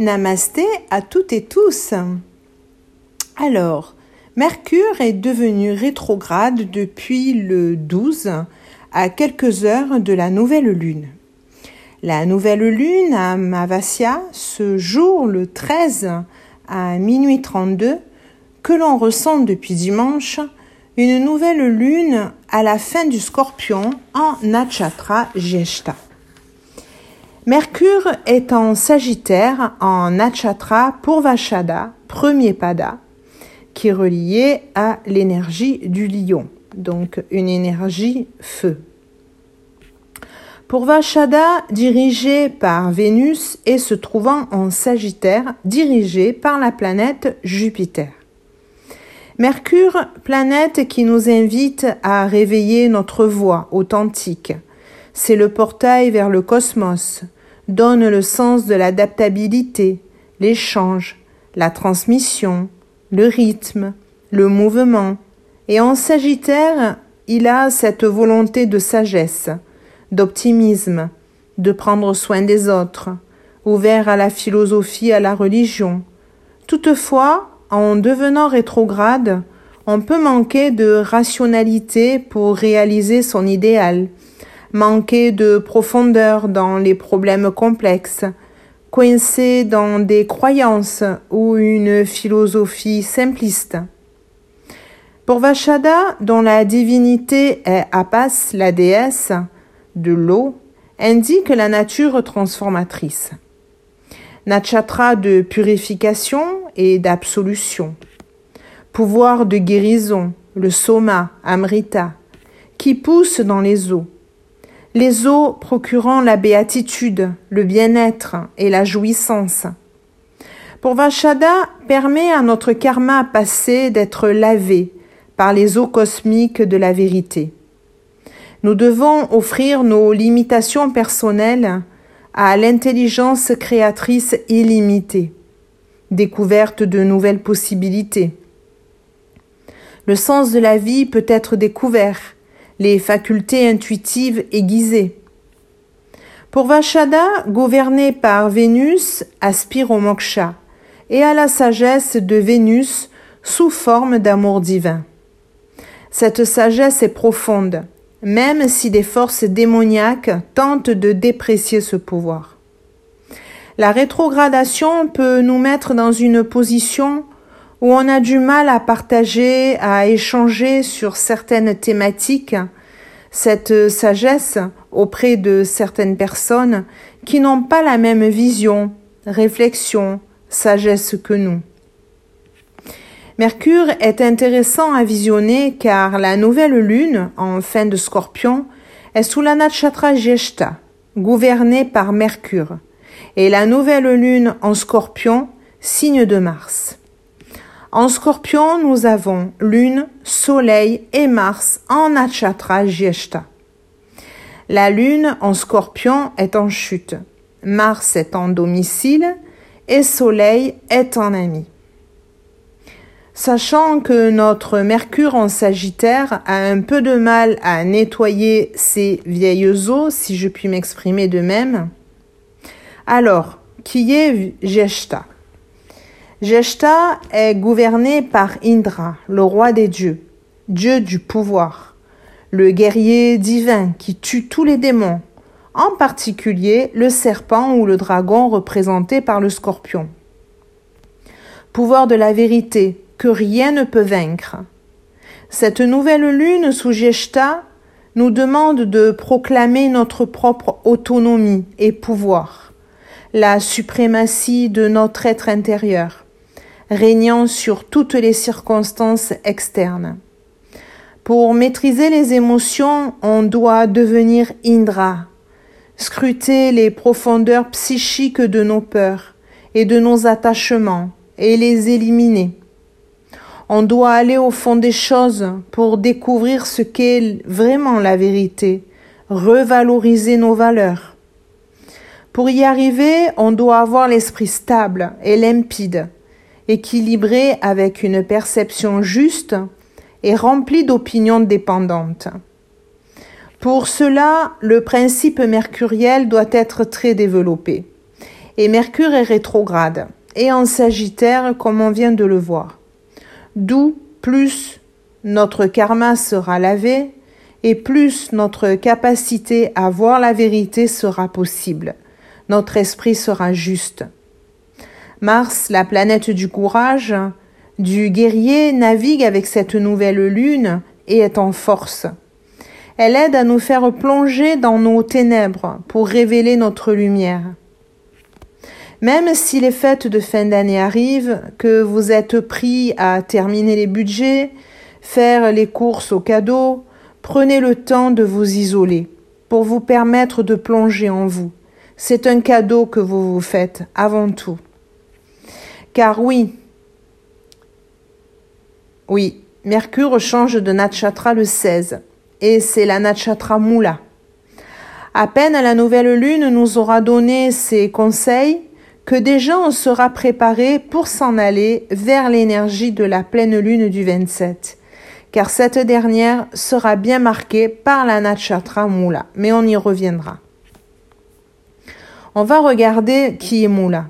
Namasté à toutes et tous. Alors, Mercure est devenu rétrograde depuis le 12 à quelques heures de la nouvelle lune. La nouvelle lune à Mavasya ce jour le 13 à minuit 32 que l'on ressent depuis dimanche, une nouvelle lune à la fin du scorpion en Nachatra Jeshta. Mercure est en Sagittaire en Nachatra Purvashada, premier pada, qui est relié à l'énergie du lion, donc une énergie feu. Purvashada, dirigé par Vénus et se trouvant en Sagittaire, dirigé par la planète Jupiter. Mercure, planète qui nous invite à réveiller notre voix authentique. C'est le portail vers le cosmos, donne le sens de l'adaptabilité, l'échange, la transmission, le rythme, le mouvement. Et en Sagittaire, il a cette volonté de sagesse, d'optimisme, de prendre soin des autres, ouvert à la philosophie, à la religion. Toutefois, en devenant rétrograde, on peut manquer de rationalité pour réaliser son idéal, manquer de profondeur dans les problèmes complexes, coincer dans des croyances ou une philosophie simpliste. Pour Vashada, dont la divinité est Apas, la déesse de l'eau, indique la nature transformatrice. Nachatra de purification et d'absolution. Pouvoir de guérison, le soma, amrita, qui pousse dans les eaux. Les eaux procurant la béatitude, le bien-être et la jouissance. Pour Vashada, permet à notre karma passé d'être lavé par les eaux cosmiques de la vérité. Nous devons offrir nos limitations personnelles à l'intelligence créatrice illimitée découverte de nouvelles possibilités. Le sens de la vie peut être découvert, les facultés intuitives aiguisées. Pour Vashada, gouverné par Vénus, aspire au moksha et à la sagesse de Vénus sous forme d'amour divin. Cette sagesse est profonde, même si des forces démoniaques tentent de déprécier ce pouvoir. La rétrogradation peut nous mettre dans une position où on a du mal à partager, à échanger sur certaines thématiques, cette sagesse auprès de certaines personnes qui n'ont pas la même vision, réflexion, sagesse que nous. Mercure est intéressant à visionner car la nouvelle lune, en fin de scorpion, est sous la nakshatra Jeshta, gouvernée par Mercure et la nouvelle lune en scorpion, signe de Mars. En scorpion, nous avons lune, soleil et Mars en Nachatra Jyeshta. La lune en scorpion est en chute, Mars est en domicile et soleil est en ami. Sachant que notre Mercure en Sagittaire a un peu de mal à nettoyer ses vieilles eaux, si je puis m'exprimer de même, alors, qui est Jeshta Jeshta est gouverné par Indra, le roi des dieux, dieu du pouvoir, le guerrier divin qui tue tous les démons, en particulier le serpent ou le dragon représenté par le scorpion. Pouvoir de la vérité que rien ne peut vaincre. Cette nouvelle lune sous Jeshta nous demande de proclamer notre propre autonomie et pouvoir la suprématie de notre être intérieur, régnant sur toutes les circonstances externes. Pour maîtriser les émotions, on doit devenir Indra, scruter les profondeurs psychiques de nos peurs et de nos attachements et les éliminer. On doit aller au fond des choses pour découvrir ce qu'est vraiment la vérité, revaloriser nos valeurs. Pour y arriver, on doit avoir l'esprit stable et limpide, équilibré avec une perception juste et rempli d'opinions dépendantes. Pour cela, le principe mercuriel doit être très développé Et Mercure est rétrograde et en Sagittaire comme on vient de le voir. D'où plus notre karma sera lavé et plus notre capacité à voir la vérité sera possible. Notre esprit sera juste. Mars, la planète du courage, du guerrier, navigue avec cette nouvelle lune et est en force. Elle aide à nous faire plonger dans nos ténèbres pour révéler notre lumière. Même si les fêtes de fin d'année arrivent, que vous êtes pris à terminer les budgets, faire les courses aux cadeaux, prenez le temps de vous isoler pour vous permettre de plonger en vous. C'est un cadeau que vous vous faites avant tout. Car oui, oui, Mercure change de Natchatra le 16 et c'est la Natchatra Moula. À peine la nouvelle lune nous aura donné ses conseils que déjà on sera préparé pour s'en aller vers l'énergie de la pleine lune du 27, car cette dernière sera bien marquée par la Natchatra Moula, mais on y reviendra. On va regarder qui est Moula.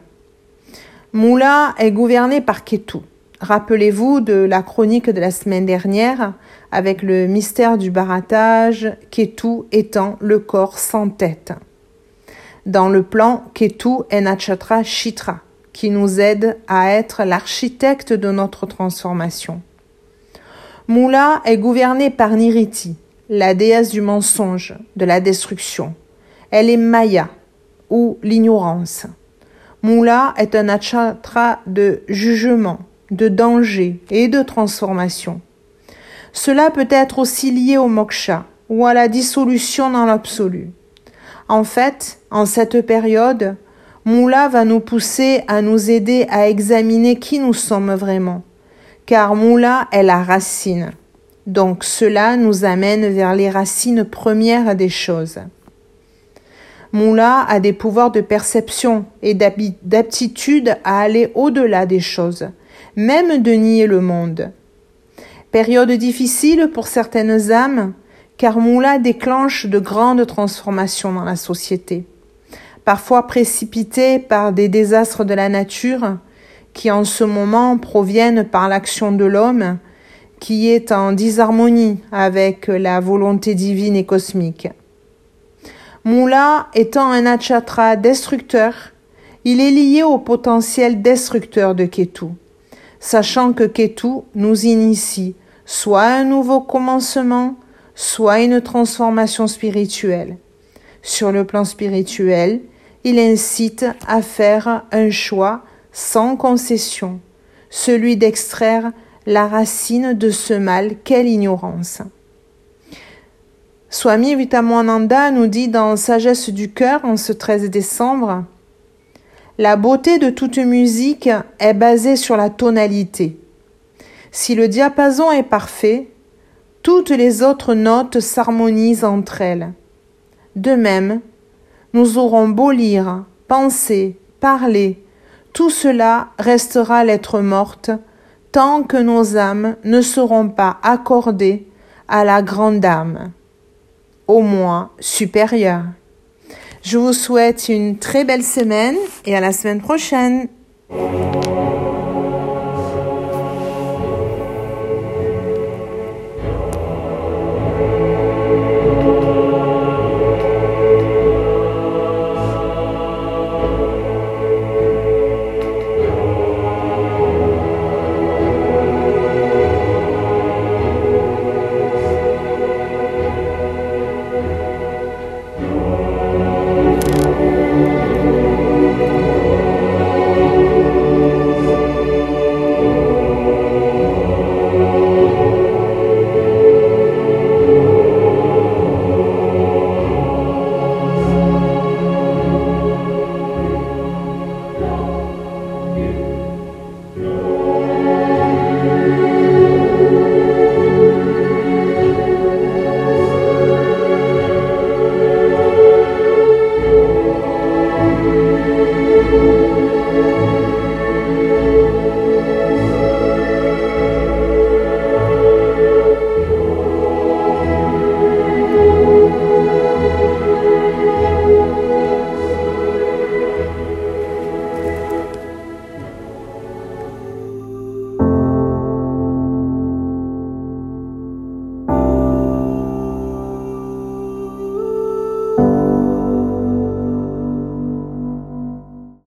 Moula est gouverné par Ketu. Rappelez-vous de la chronique de la semaine dernière avec le mystère du barattage, Ketu étant le corps sans tête. Dans le plan, Ketu est Nachatra Chitra, qui nous aide à être l'architecte de notre transformation. Mula est gouvernée par Niriti, la déesse du mensonge, de la destruction. Elle est Maya, ou l'ignorance. Mula est un nachatra de jugement, de danger et de transformation. Cela peut être aussi lié au moksha ou à la dissolution dans l'absolu. En fait, en cette période, Moula va nous pousser à nous aider à examiner qui nous sommes vraiment, car Moula est la racine. Donc cela nous amène vers les racines premières des choses. Moula a des pouvoirs de perception et d'aptitude à aller au-delà des choses même de nier le monde. Période difficile pour certaines âmes, car Moula déclenche de grandes transformations dans la société, parfois précipitées par des désastres de la nature, qui en ce moment proviennent par l'action de l'homme, qui est en disharmonie avec la volonté divine et cosmique. Moula étant un achatra destructeur, il est lié au potentiel destructeur de Ketu sachant que Ketu nous initie soit un nouveau commencement, soit une transformation spirituelle. Sur le plan spirituel, il incite à faire un choix sans concession, celui d'extraire la racine de ce mal qu'est l'ignorance. Swami Vitamananda nous dit dans Sagesse du cœur en ce 13 décembre la beauté de toute musique est basée sur la tonalité. Si le diapason est parfait, toutes les autres notes s'harmonisent entre elles. De même, nous aurons beau lire, penser, parler, tout cela restera lettre morte tant que nos âmes ne seront pas accordées à la grande âme, au moins supérieure. Je vous souhaite une très belle semaine et à la semaine prochaine.